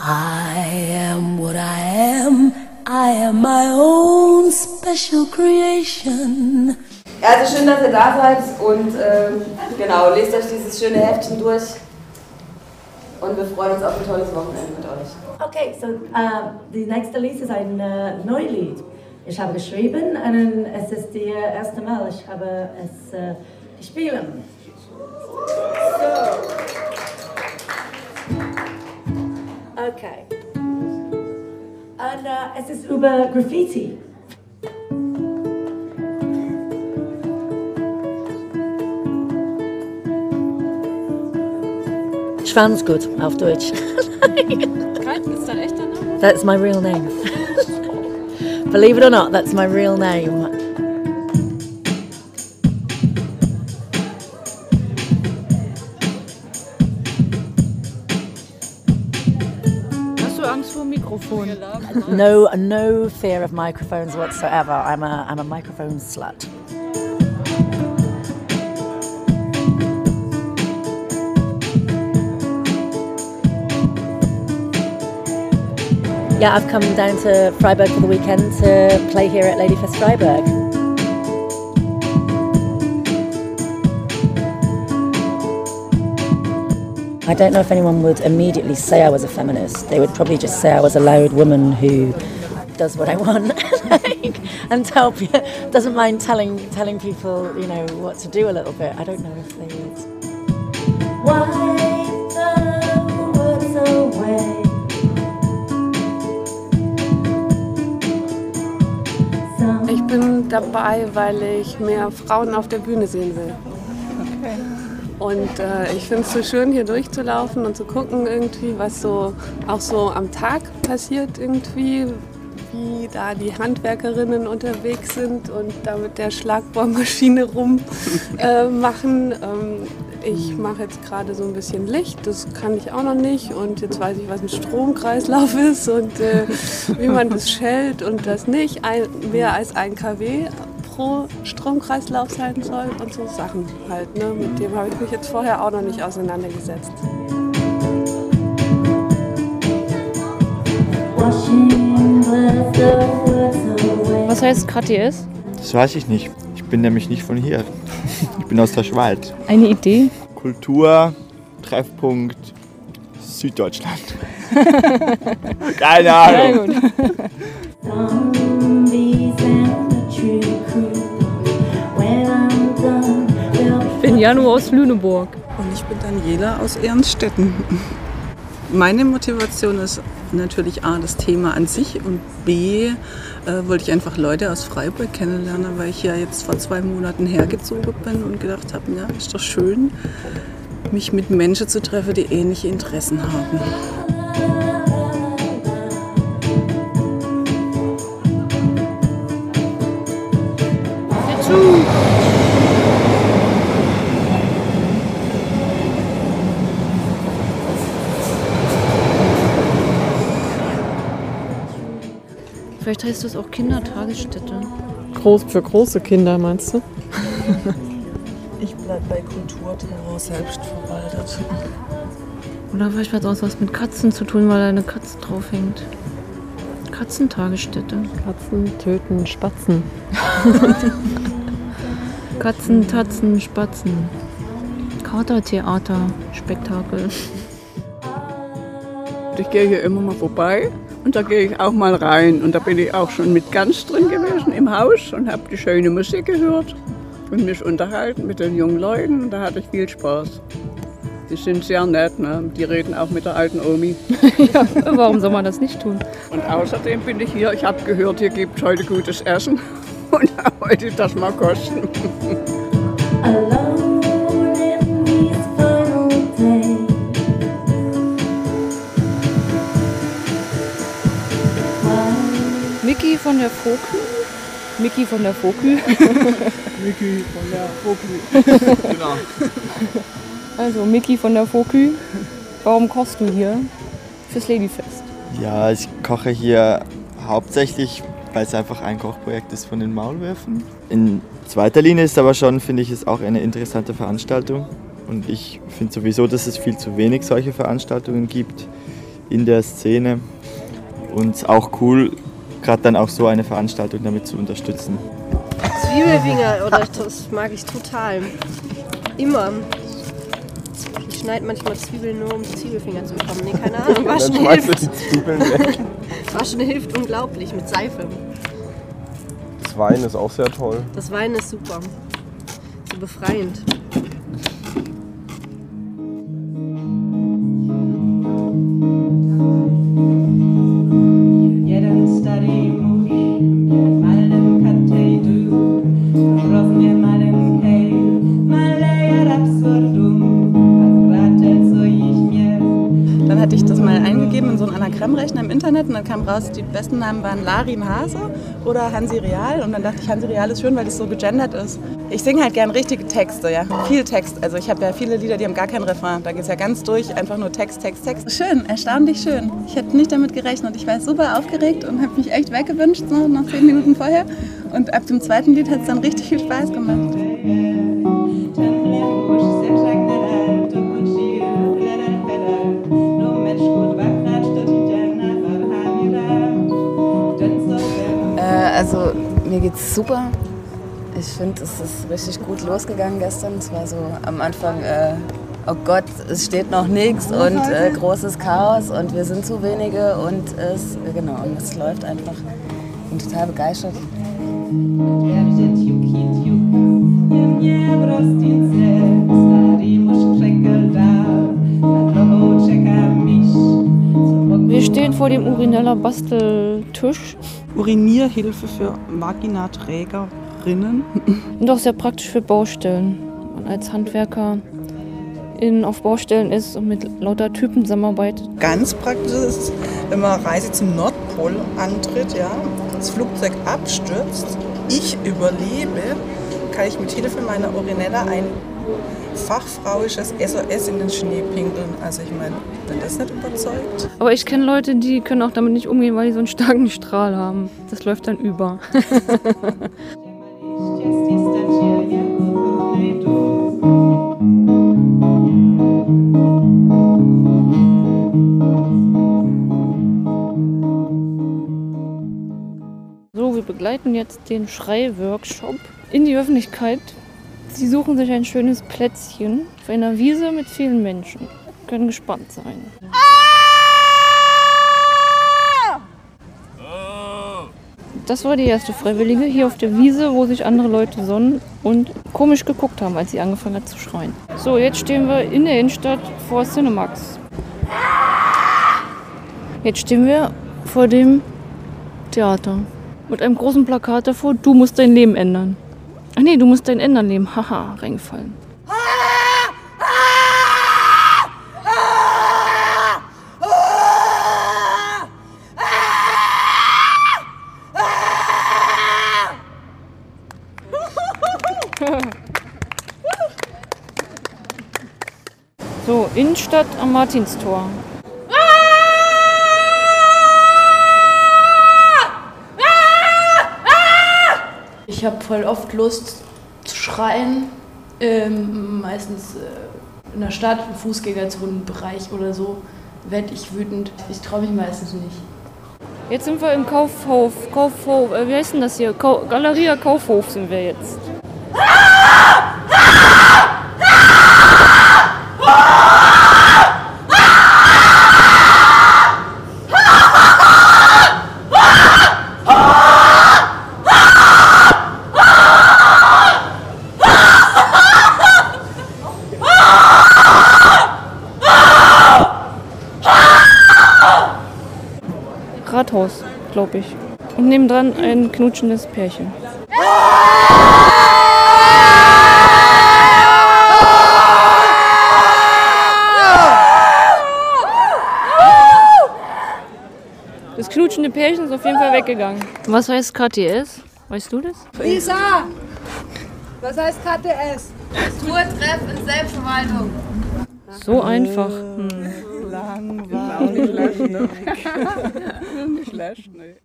I am what I am. I am my own special creation. Ja, also schön, dass ihr da seid und ähm, genau, lest euch dieses schöne Heftchen durch und wir freuen uns auf ein tolles Wochenende mit euch. Okay, so uh, die nächste Lied ist ein uh, Neulied. Ich habe geschrieben und es ist das erste Mal, ich habe es uh, gespielt. Okay. And uh, es ist über Graffiti. Schwanzgut auf Deutsch. Ist dein echter Name? That's my real name. Believe it or not, that's my real name. Mikrofon? No, no fear of microphones whatsoever. I'm a, I'm a microphone slut. Yeah, I've come down to Freiburg for the weekend to play here at Ladyfest Freiburg. I don't know if anyone would immediately say I was a feminist. They would probably just say I was a loud woman who does what I want like, and tell doesn't mind telling telling people you know what to do a little bit. I don't know if they would. Away. Ich bin dabei, weil ich mehr Frauen auf der Bühne sehen will. Und äh, ich finde es so schön, hier durchzulaufen und zu gucken, irgendwie, was so auch so am Tag passiert, irgendwie, wie da die Handwerkerinnen unterwegs sind und da mit der Schlagbohrmaschine rummachen. Äh, ähm, ich mache jetzt gerade so ein bisschen Licht, das kann ich auch noch nicht. Und jetzt weiß ich, was ein Stromkreislauf ist und äh, wie man das schält und das nicht ein, mehr als ein kW pro Stromkreislauf sein soll und so Sachen halt. Ne? Mit dem habe ich mich jetzt vorher auch noch nicht auseinandergesetzt. Was heißt KTS? Das weiß ich nicht. Ich bin nämlich nicht von hier. Ich bin aus der Schweiz. Eine Idee? Kultur, Treffpunkt, Süddeutschland. Keine Ahnung. Janu aus Lüneburg. Und ich bin Daniela aus Ehrenstetten. Meine Motivation ist natürlich A, das Thema an sich und B, äh, wollte ich einfach Leute aus Freiburg kennenlernen, weil ich ja jetzt vor zwei Monaten hergezogen bin und gedacht habe, ja, ist doch schön, mich mit Menschen zu treffen, die ähnliche Interessen haben. Vielleicht heißt das auch Kindertagesstätte. Groß für große Kinder, meinst du? Ich bleibe bei Kulturterror selbstverwaltet. Oder vielleicht hat es auch was mit Katzen zu tun, weil da eine Katze draufhängt. Katzentagesstätte. Katzen töten Spatzen. Katzen, Tatzen, Spatzen. Katertheater, Spektakel. Ich gehe hier immer mal vorbei und da gehe ich auch mal rein. Und da bin ich auch schon mit ganz drin gewesen im Haus und habe die schöne Musik gehört und mich unterhalten mit den jungen Leuten. Und da hatte ich viel Spaß. Die sind sehr nett, ne? die reden auch mit der alten Omi. ja, warum soll man das nicht tun? Und außerdem bin ich hier, ich habe gehört, hier gibt es heute gutes Essen und da wollte ich das mal kosten. Von der Vogel. Mickey von der Vogel. Vicky von der Vogel. Genau. Also Mickey von der Vogel. Warum kochst du hier fürs Ladyfest? Ja, ich koche hier hauptsächlich, weil es einfach ein Kochprojekt ist von den Maulwürfen. In zweiter Linie ist aber schon, finde ich, es auch eine interessante Veranstaltung. Und ich finde sowieso, dass es viel zu wenig solche Veranstaltungen gibt. in der Szene und auch cool, gerade dann auch so eine Veranstaltung damit zu unterstützen. Zwiebelfinger, oder das mag ich total. Immer. Ich schneide manchmal Zwiebeln nur, um Zwiebelfinger zu bekommen. Nee, keine Ahnung. Waschen Dann schmeißt du hilft. die Zwiebeln weg. Waschen hilft unglaublich mit Seife. Das Wein ist auch sehr toll. Das Wein ist super. So befreiend. Kam raus, die besten Namen waren Larin Hase oder Hansi Real. Und dann dachte ich, Hansi Real ist schön, weil das so gegendert ist. Ich singe halt gern richtige Texte, ja. Viel Text. Also ich habe ja viele Lieder, die haben gar kein Refrain. Da geht es ja ganz durch, einfach nur Text, Text, Text. Schön, erstaunlich schön. Ich hätte nicht damit gerechnet. Ich war super aufgeregt und habe mich echt weggewünscht, so nach zehn Minuten vorher. Und ab dem zweiten Lied hat es dann richtig viel Spaß gemacht. Geht's super. Ich finde, es ist richtig gut losgegangen gestern. Es war so am Anfang, äh, oh Gott, es steht noch nichts und äh, großes Chaos und wir sind zu wenige und es, genau, und es läuft einfach. Ich bin total begeistert. Wir stehen vor dem Urineller Basteltisch. Urinierhilfe für Vaginaträgerinnen. Und auch sehr praktisch für Baustellen. Man als Handwerker in, auf Baustellen ist und mit lauter Typen zusammenarbeitet. Ganz praktisch ist, wenn man Reise zum Nordpol antritt, ja, das Flugzeug abstürzt, ich überlebe, kann ich mit Hilfe meiner Urinella ein fachfrauisches SOS in den Schnee pinkeln. Also ich meine, wenn das nicht überzeugt. Aber ich kenne Leute, die können auch damit nicht umgehen, weil die so einen starken Strahl haben. Das läuft dann über. So, wir begleiten jetzt den Schrei-Workshop in die Öffentlichkeit. Sie suchen sich ein schönes Plätzchen auf einer Wiese mit vielen Menschen. Können gespannt sein. Das war die erste Freiwillige hier auf der Wiese, wo sich andere Leute sonnen und komisch geguckt haben, als sie angefangen hat zu schreien. So, jetzt stehen wir in der Innenstadt vor Cinemax. Jetzt stehen wir vor dem Theater mit einem großen Plakat davor, du musst dein Leben ändern. Ach nee, du musst dein Ändern leben. Haha, reingefallen. So, Innenstadt am Martinstor. Ich habe voll oft Lust zu schreien. Ähm, meistens äh, in der Stadt, im Fußgängerzonenbereich oder so, werde ich wütend. Ich traue mich meistens nicht. Jetzt sind wir im Kaufhof. Kaufhof, äh, wie heißt denn das hier? Kau Galeria Kaufhof sind wir jetzt. Rathaus, glaube ich. Und nebendran ein knutschendes Pärchen. Das knutschende Pärchen ist auf jeden Fall weggegangen. Was heißt KTS? Weißt du das? Lisa! Was heißt KTS? Tourtreff in Selbstverwaltung. So einfach. Hm. Langweilig. Nicht schlecht, ne? Nicht schlecht, ne?